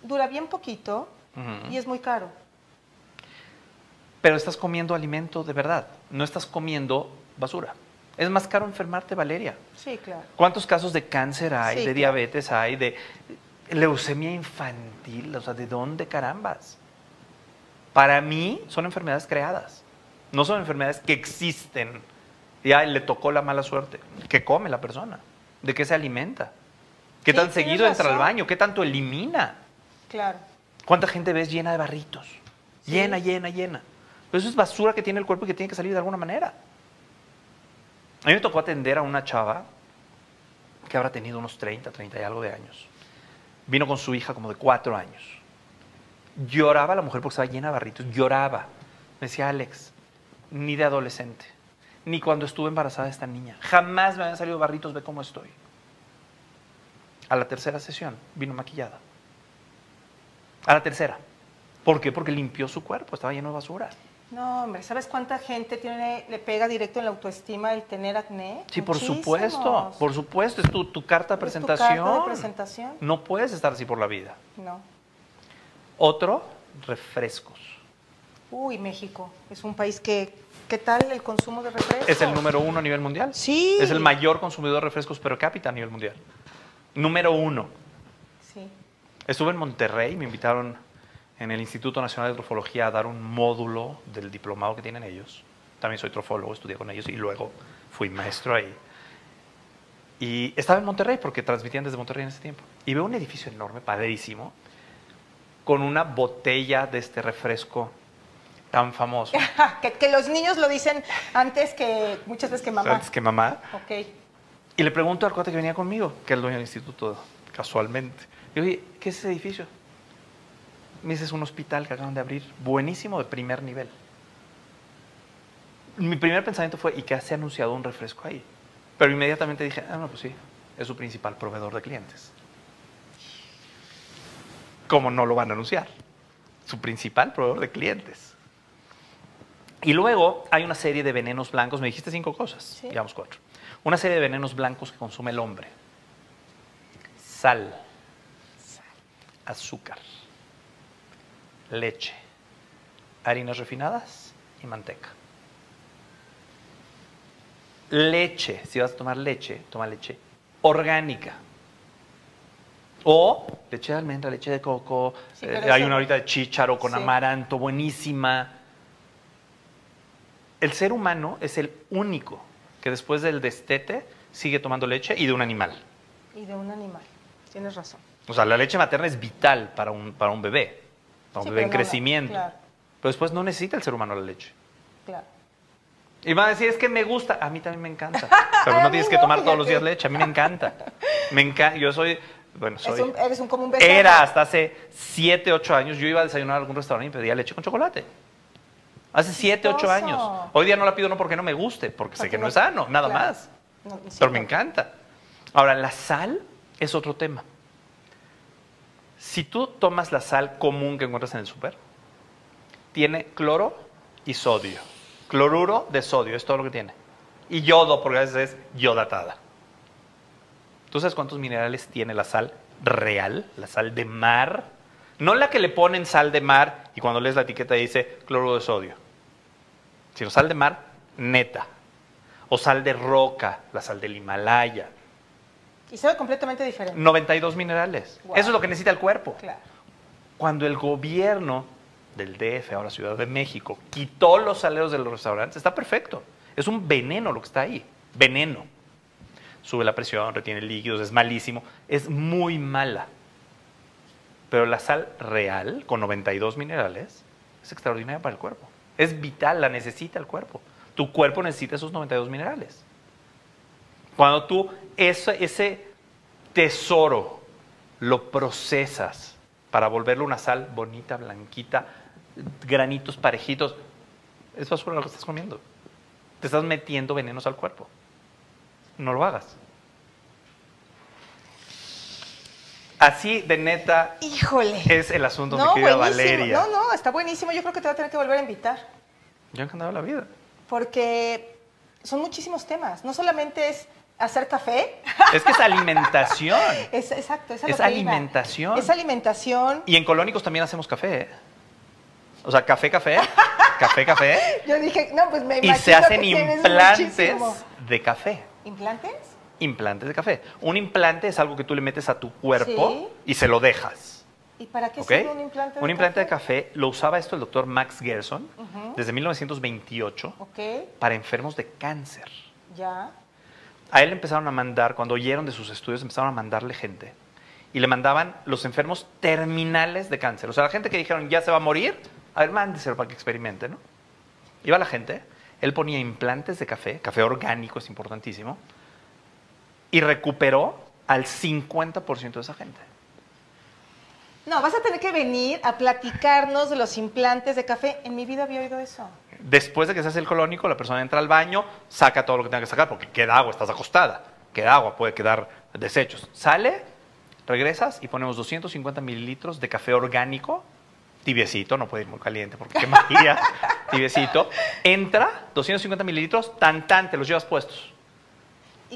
dura bien poquito y es muy caro. Pero estás comiendo alimento de verdad, no estás comiendo basura. Es más caro enfermarte, Valeria. Sí, claro. ¿Cuántos casos de cáncer hay, Sí, de claro. diabetes hay, de leucemia infantil? O sea, ¿de dónde carambas? Para mí son enfermedades creadas, no son enfermedades que existen. Y ay, le tocó la mala suerte. ¿Qué come la persona? ¿De qué se alimenta? ¿Qué Sí, tan seguido entra al baño? ¿Qué tanto elimina? Claro. ¿Cuánta gente ves llena de barritos? Sí. Llena, llena, llena. Pero eso es basura que tiene el cuerpo y que tiene que salir de alguna manera. A mí me tocó atender a una chava que habrá tenido unos 30, 30 y algo de años. Vino con su hija como de cuatro años. Lloraba la mujer porque estaba llena de barritos. Lloraba. Me decía, Alex, ni de adolescente, ni cuando estuve embarazada de esta niña. Jamás me habían salido barritos, ve cómo estoy. A la tercera sesión vino maquillada. A la tercera. ¿Por qué? Porque limpió su cuerpo, estaba lleno de basura. No, hombre, ¿sabes cuánta gente tiene, le pega directo en la autoestima el tener acné? Sí, por supuesto, por supuesto, es tu, tu carta de ¿Es tu carta de presentación? No puedes estar así por la vida. No. Otro, refrescos. Uy, México es un país que, ¿qué tal el consumo de refrescos? Es el número uno a nivel mundial. Sí. Es el mayor consumidor de refrescos per cápita a nivel mundial. Número uno. Sí. Estuve en Monterrey, me invitaron en el Instituto Nacional de Trofología a dar un módulo del diplomado que tienen ellos. También soy trofólogo, estudié con ellos y luego fui maestro ahí. Y estaba en Monterrey porque transmitían desde Monterrey en ese tiempo. Y veo un edificio enorme, padrísimo, con una botella de este refresco tan famoso. que, que los niños lo dicen antes que muchas veces que mamá. Antes que mamá. Ok. Y le pregunto al cuate que venía conmigo, que es el dueño del instituto, casualmente. Y oye, ¿qué es ese edificio? Me dice, es un hospital que acaban de abrir, buenísimo, de primer nivel. Mi primer pensamiento fue, ¿y qué se ha anunciado un refresco ahí? Pero inmediatamente dije, ah, no, pues sí, es su principal proveedor de clientes. ¿Cómo no lo van a anunciar? Su principal proveedor de clientes. Y luego hay una serie de venenos blancos, me dijiste cinco cosas, Sí. digamos cuatro. Una serie de venenos blancos que consume el hombre. Sal, azúcar, leche, harinas refinadas y manteca. Leche, si vas a tomar leche, toma leche orgánica. O leche de almendra, leche de coco. Sí, eh, hay una ahorita de chícharo con Sí. amaranto, buenísima. El ser humano es el único que después del destete sigue tomando leche y de un animal. Y de un animal. Tienes razón. O sea, la leche materna es vital para un, para un bebé, para un Sí, bebé en no, crecimiento. claro. pero después no necesita el ser humano la leche. Claro. Y van a decir, es que me gusta. A mí también me encanta. Pero no tienes que tomar todos los días leche. A mí me encanta. Me encanta. Yo soy, bueno, soy. un- eres un común becerro. Era hasta hace 7, 8 años. Yo iba a desayunar a algún restaurante y pedía leche con chocolate. Hace 7, 8 Chistoso. años. Hoy día no la pido no porque no me guste, porque sé que no es sano, nada claro. más. No, sí, Pero me encanta. Ahora, la sal es otro tema. Si tú tomas la sal común que encuentras en el súper, tiene cloro y sodio. Cloruro de sodio, es todo lo que tiene. Y yodo, porque a veces es yodatada. ¿Tú sabes cuántos minerales tiene la sal real? La sal de mar. No la que le ponen sal de mar y cuando lees la etiqueta dice cloruro de sodio. Sino sal de mar neta. O sal de roca, la sal del Himalaya. Y sabe completamente diferente. 92 minerales. Wow. Eso es lo que necesita el cuerpo. Claro. Cuando el gobierno del DF, ahora Ciudad de México, quitó los saleros de los restaurantes, está perfecto. Es un veneno lo que está ahí. Veneno. Sube la presión, retiene líquidos, es malísimo. Es muy mala. Pero la sal real, con 92 minerales, es extraordinaria para el cuerpo. Es vital, la necesita el cuerpo. Tu cuerpo necesita esos 92 minerales. Cuando tú ese, ese tesoro lo procesas para volverlo una sal bonita, blanquita, granitos parejitos, es basura lo que estás comiendo. Te estás metiendo venenos al cuerpo. No lo hagas. Así de neta Híjole. es el asunto, no, mi querida buenísimo. Valeria. No, no, está buenísimo. Yo creo que te voy a tener que volver a invitar. Yo he encantado la vida. Porque son muchísimos temas. No solamente es hacer café. Es que es alimentación. Es, exacto, es, iba. alimentación. Es alimentación. Y en Colónicos también hacemos café. ¿eh? O sea, café, café, café, café. Yo dije, no, pues me Y imagino se hacen que implantes de café. ¿Implantes? Implantes de café. Un implante es algo que tú le metes a tu cuerpo Sí. y se lo dejas. ¿Y para qué ¿ok? sirve un implante de Un implante de café? café lo usaba esto el doctor Max Gerson desde 1928 Ok, para enfermos de cáncer. ya. A él empezaron a mandar, cuando oyeron de sus estudios, empezaron a mandarle gente. Y le mandaban los enfermos terminales de cáncer. O sea, la gente que dijeron ya se va a morir, a ver, mándeselo para que experimente, ¿no? Iba la gente, él ponía implantes de café, café orgánico es importantísimo, y recuperó al 50% de esa gente. No, vas a tener que venir a platicarnos de los implantes de café. En mi vida había oído eso. Después de que se hace el colónico, la persona entra al baño, saca todo lo que tenga que sacar, porque queda agua, estás acostada. Queda agua, puede quedar desechos. Sale, regresas y ponemos 250 mililitros de café orgánico, tibiecito, no puede ir muy caliente porque quemaría, tibiecito. Entra, 250 mililitros, tan tan, te los llevas puestos.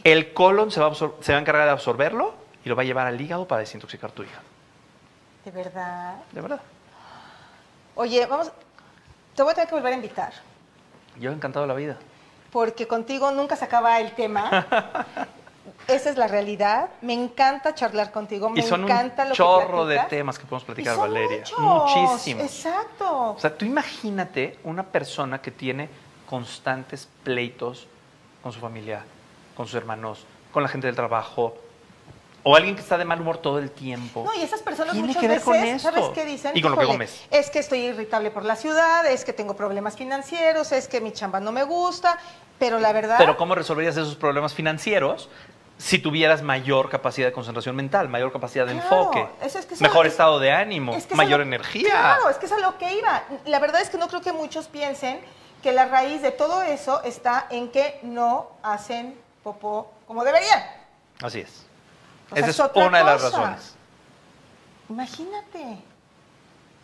El colon se va, a absor- se va a encargar de absorberlo y lo va a llevar al hígado para desintoxicar tu hígado. De verdad. De verdad. Oye, vamos, te voy a tener que volver a invitar. Yo he encantado la vida. porque contigo nunca se acaba el tema. Esa es la realidad. Me encanta charlar contigo. Me Y son encanta un lo chorro que de temas que podemos Y platicar, son Valeria. muchos. Muchísimos. Exacto. O sea, tú imagínate una persona que tiene constantes pleitos con su familia, con sus hermanos, con la gente del trabajo, o alguien que está de mal humor todo el tiempo. No, y esas personas Tiene muchas que ver veces, con esto. ¿sabes qué dicen? Y con lo que Híjole, comes. Es que estoy irritable por la ciudad, es que tengo problemas financieros, es que mi chamba no me gusta, pero la verdad... Pero ¿cómo resolverías esos problemas financieros si tuvieras mayor capacidad de concentración mental, mayor capacidad de Claro, enfoque, eso es que eso mejor es- estado de ánimo, Es que es mayor lo- energía? Claro, es que es a lo que iba. La verdad es que no creo que muchos piensen que la raíz de todo eso está en que no hacen popó como deberían. Así es. O Esa es otra una de las razones. Imagínate.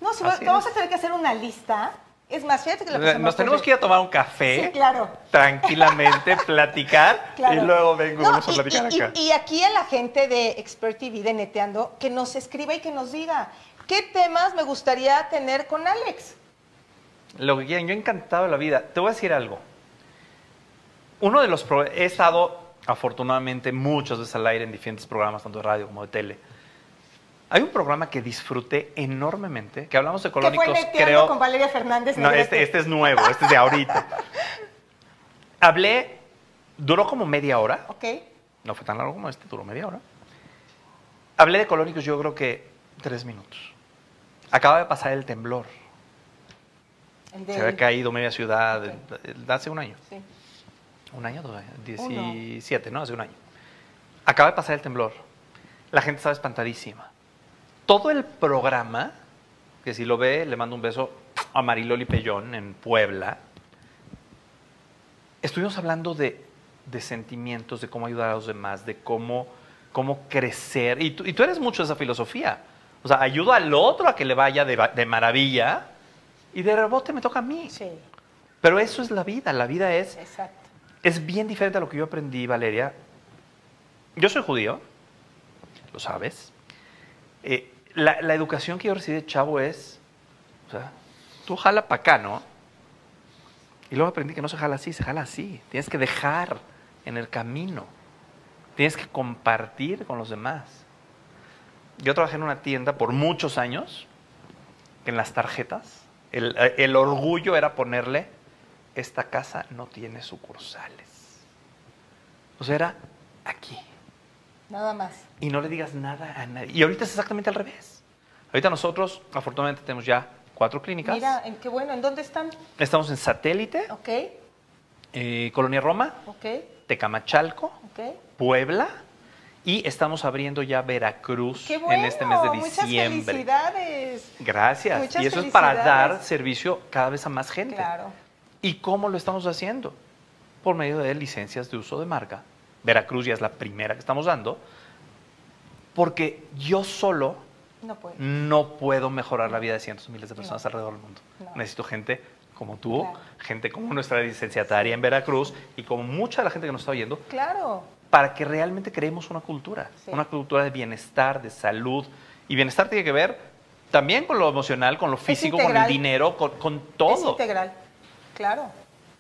No, si vamos es. a tener que hacer una lista. Es más, fíjate que la cosa Nos tenemos que ir a tomar un café. Sí, claro. tranquilamente, platicar Claro. y luego vengo No, vamos a y- platicar y, acá. y- y aquí a la gente de Expert TV, de Neteando, que nos escriba y que nos diga qué temas me gustaría tener con Alex. Lo que quieran, yo encantado de la vida. Te voy a decir algo. Uno de los pro- he estado afortunadamente muchas veces al aire en diferentes programas, tanto de radio como de tele. Hay un programa que disfruté enormemente, que hablamos de colónicos, creo. con Valeria Fernández. No, este, este es nuevo, este es de ahorita. Hablé, duró como media hora, Ok. no fue tan largo como este, duró media hora. Hablé de colónicos yo creo que tres minutos. Acaba de pasar el temblor. El Se había caído media ciudad hace un año. Sí. Un año, dos años, Uno. 17, ¿no? Hace un año. Acaba de pasar el temblor. La gente estaba espantadísima. Todo el programa, que si lo ve, le mando un beso a Mariloli Pellón en Puebla. Estuvimos hablando de, de sentimientos, de cómo ayudar a los demás, de cómo, cómo crecer. Y tú, y tú eres mucho de esa filosofía. O sea, ayudo al otro a que le vaya de, de maravilla y de rebote me toca a mí. Sí, Pero eso es la vida. La vida es exacto. es bien diferente a lo que yo aprendí, Valeria. Yo soy judío, lo sabes. Eh, la, la educación que yo recibí de chavo es, o sea, tú jala para acá, ¿no? Y luego aprendí que no se jala así, se jala así. Tienes que dejar en el camino. Tienes que compartir con los demás. Yo trabajé en una tienda por muchos años, en las tarjetas, el, el orgullo era ponerle, esta casa no tiene sucursales. O sea, era aquí. Nada más. Y no le digas nada a nadie. Y ahorita es exactamente al revés. Ahorita nosotros, afortunadamente, tenemos ya cuatro clínicas. Mira, en qué bueno, ¿en dónde están? Estamos en Satélite, Ok, eh, Colonia Roma, ok, Tecamachalco, ok. Puebla y estamos abriendo ya Veracruz Qué bueno, en este mes de muchas diciembre. felicidades. Gracias. Muchas y eso es para dar servicio cada vez a más gente. Claro. ¿Y cómo lo estamos haciendo? Por medio de licencias de uso de marca. Veracruz ya es la primera que estamos dando. Porque yo solo No puedo mejorar la vida de cientos de miles de personas No. alrededor del mundo. No. Necesito gente como tú, Claro. gente como nuestra licenciataria en Veracruz y como mucha de la gente que nos está oyendo, Claro. para que realmente creemos una cultura, Sí. una cultura de bienestar, de salud. Y bienestar tiene que ver también con lo emocional, con lo físico, con el dinero, con, con Es todo. integral. Claro.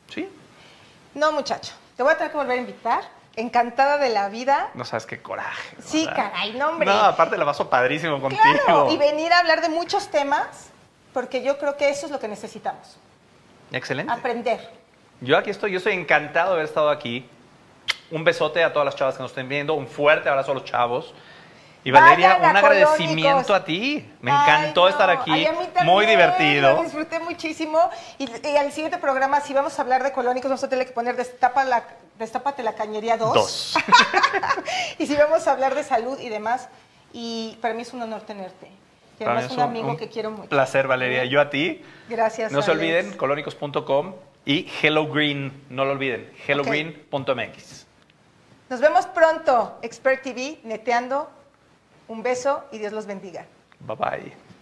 Sí, No, muchacho. Te voy a tener que volver a invitar. Encantada de la vida. no sabes qué coraje. Sí, ¿verdad? caray, no, hombre. No, aparte la paso padrísimo contigo. Claro. Y venir a hablar de muchos temas, porque yo creo que eso es lo que necesitamos. Excelente. Aprender. Yo aquí estoy, yo estoy encantado de haber estado aquí. Un besote a todas las chavas que nos estén viendo, un fuerte abrazo a los chavos. Y Valeria, Vayan un agradecimiento Colónicos. a ti. Me Ay, encantó no. estar aquí. Ay, a mí también, Muy divertido. Lo disfruté muchísimo. Y, y al siguiente programa, si vamos a hablar de colónicos, vamos a tener que poner Destapa la, Destápate la Cañería 2. Dos. y si vamos a hablar de salud y demás. Y para mí es un honor tenerte. Y además es un amigo que quiero mucho. Placer, Valeria. Yo a ti. Gracias. No se olviden, colónicos.com y Hello Green, no lo olviden, hellogreen.mx. Nos vemos pronto. Expert TV, neteando. Un beso y Dios los bendiga. Bye bye.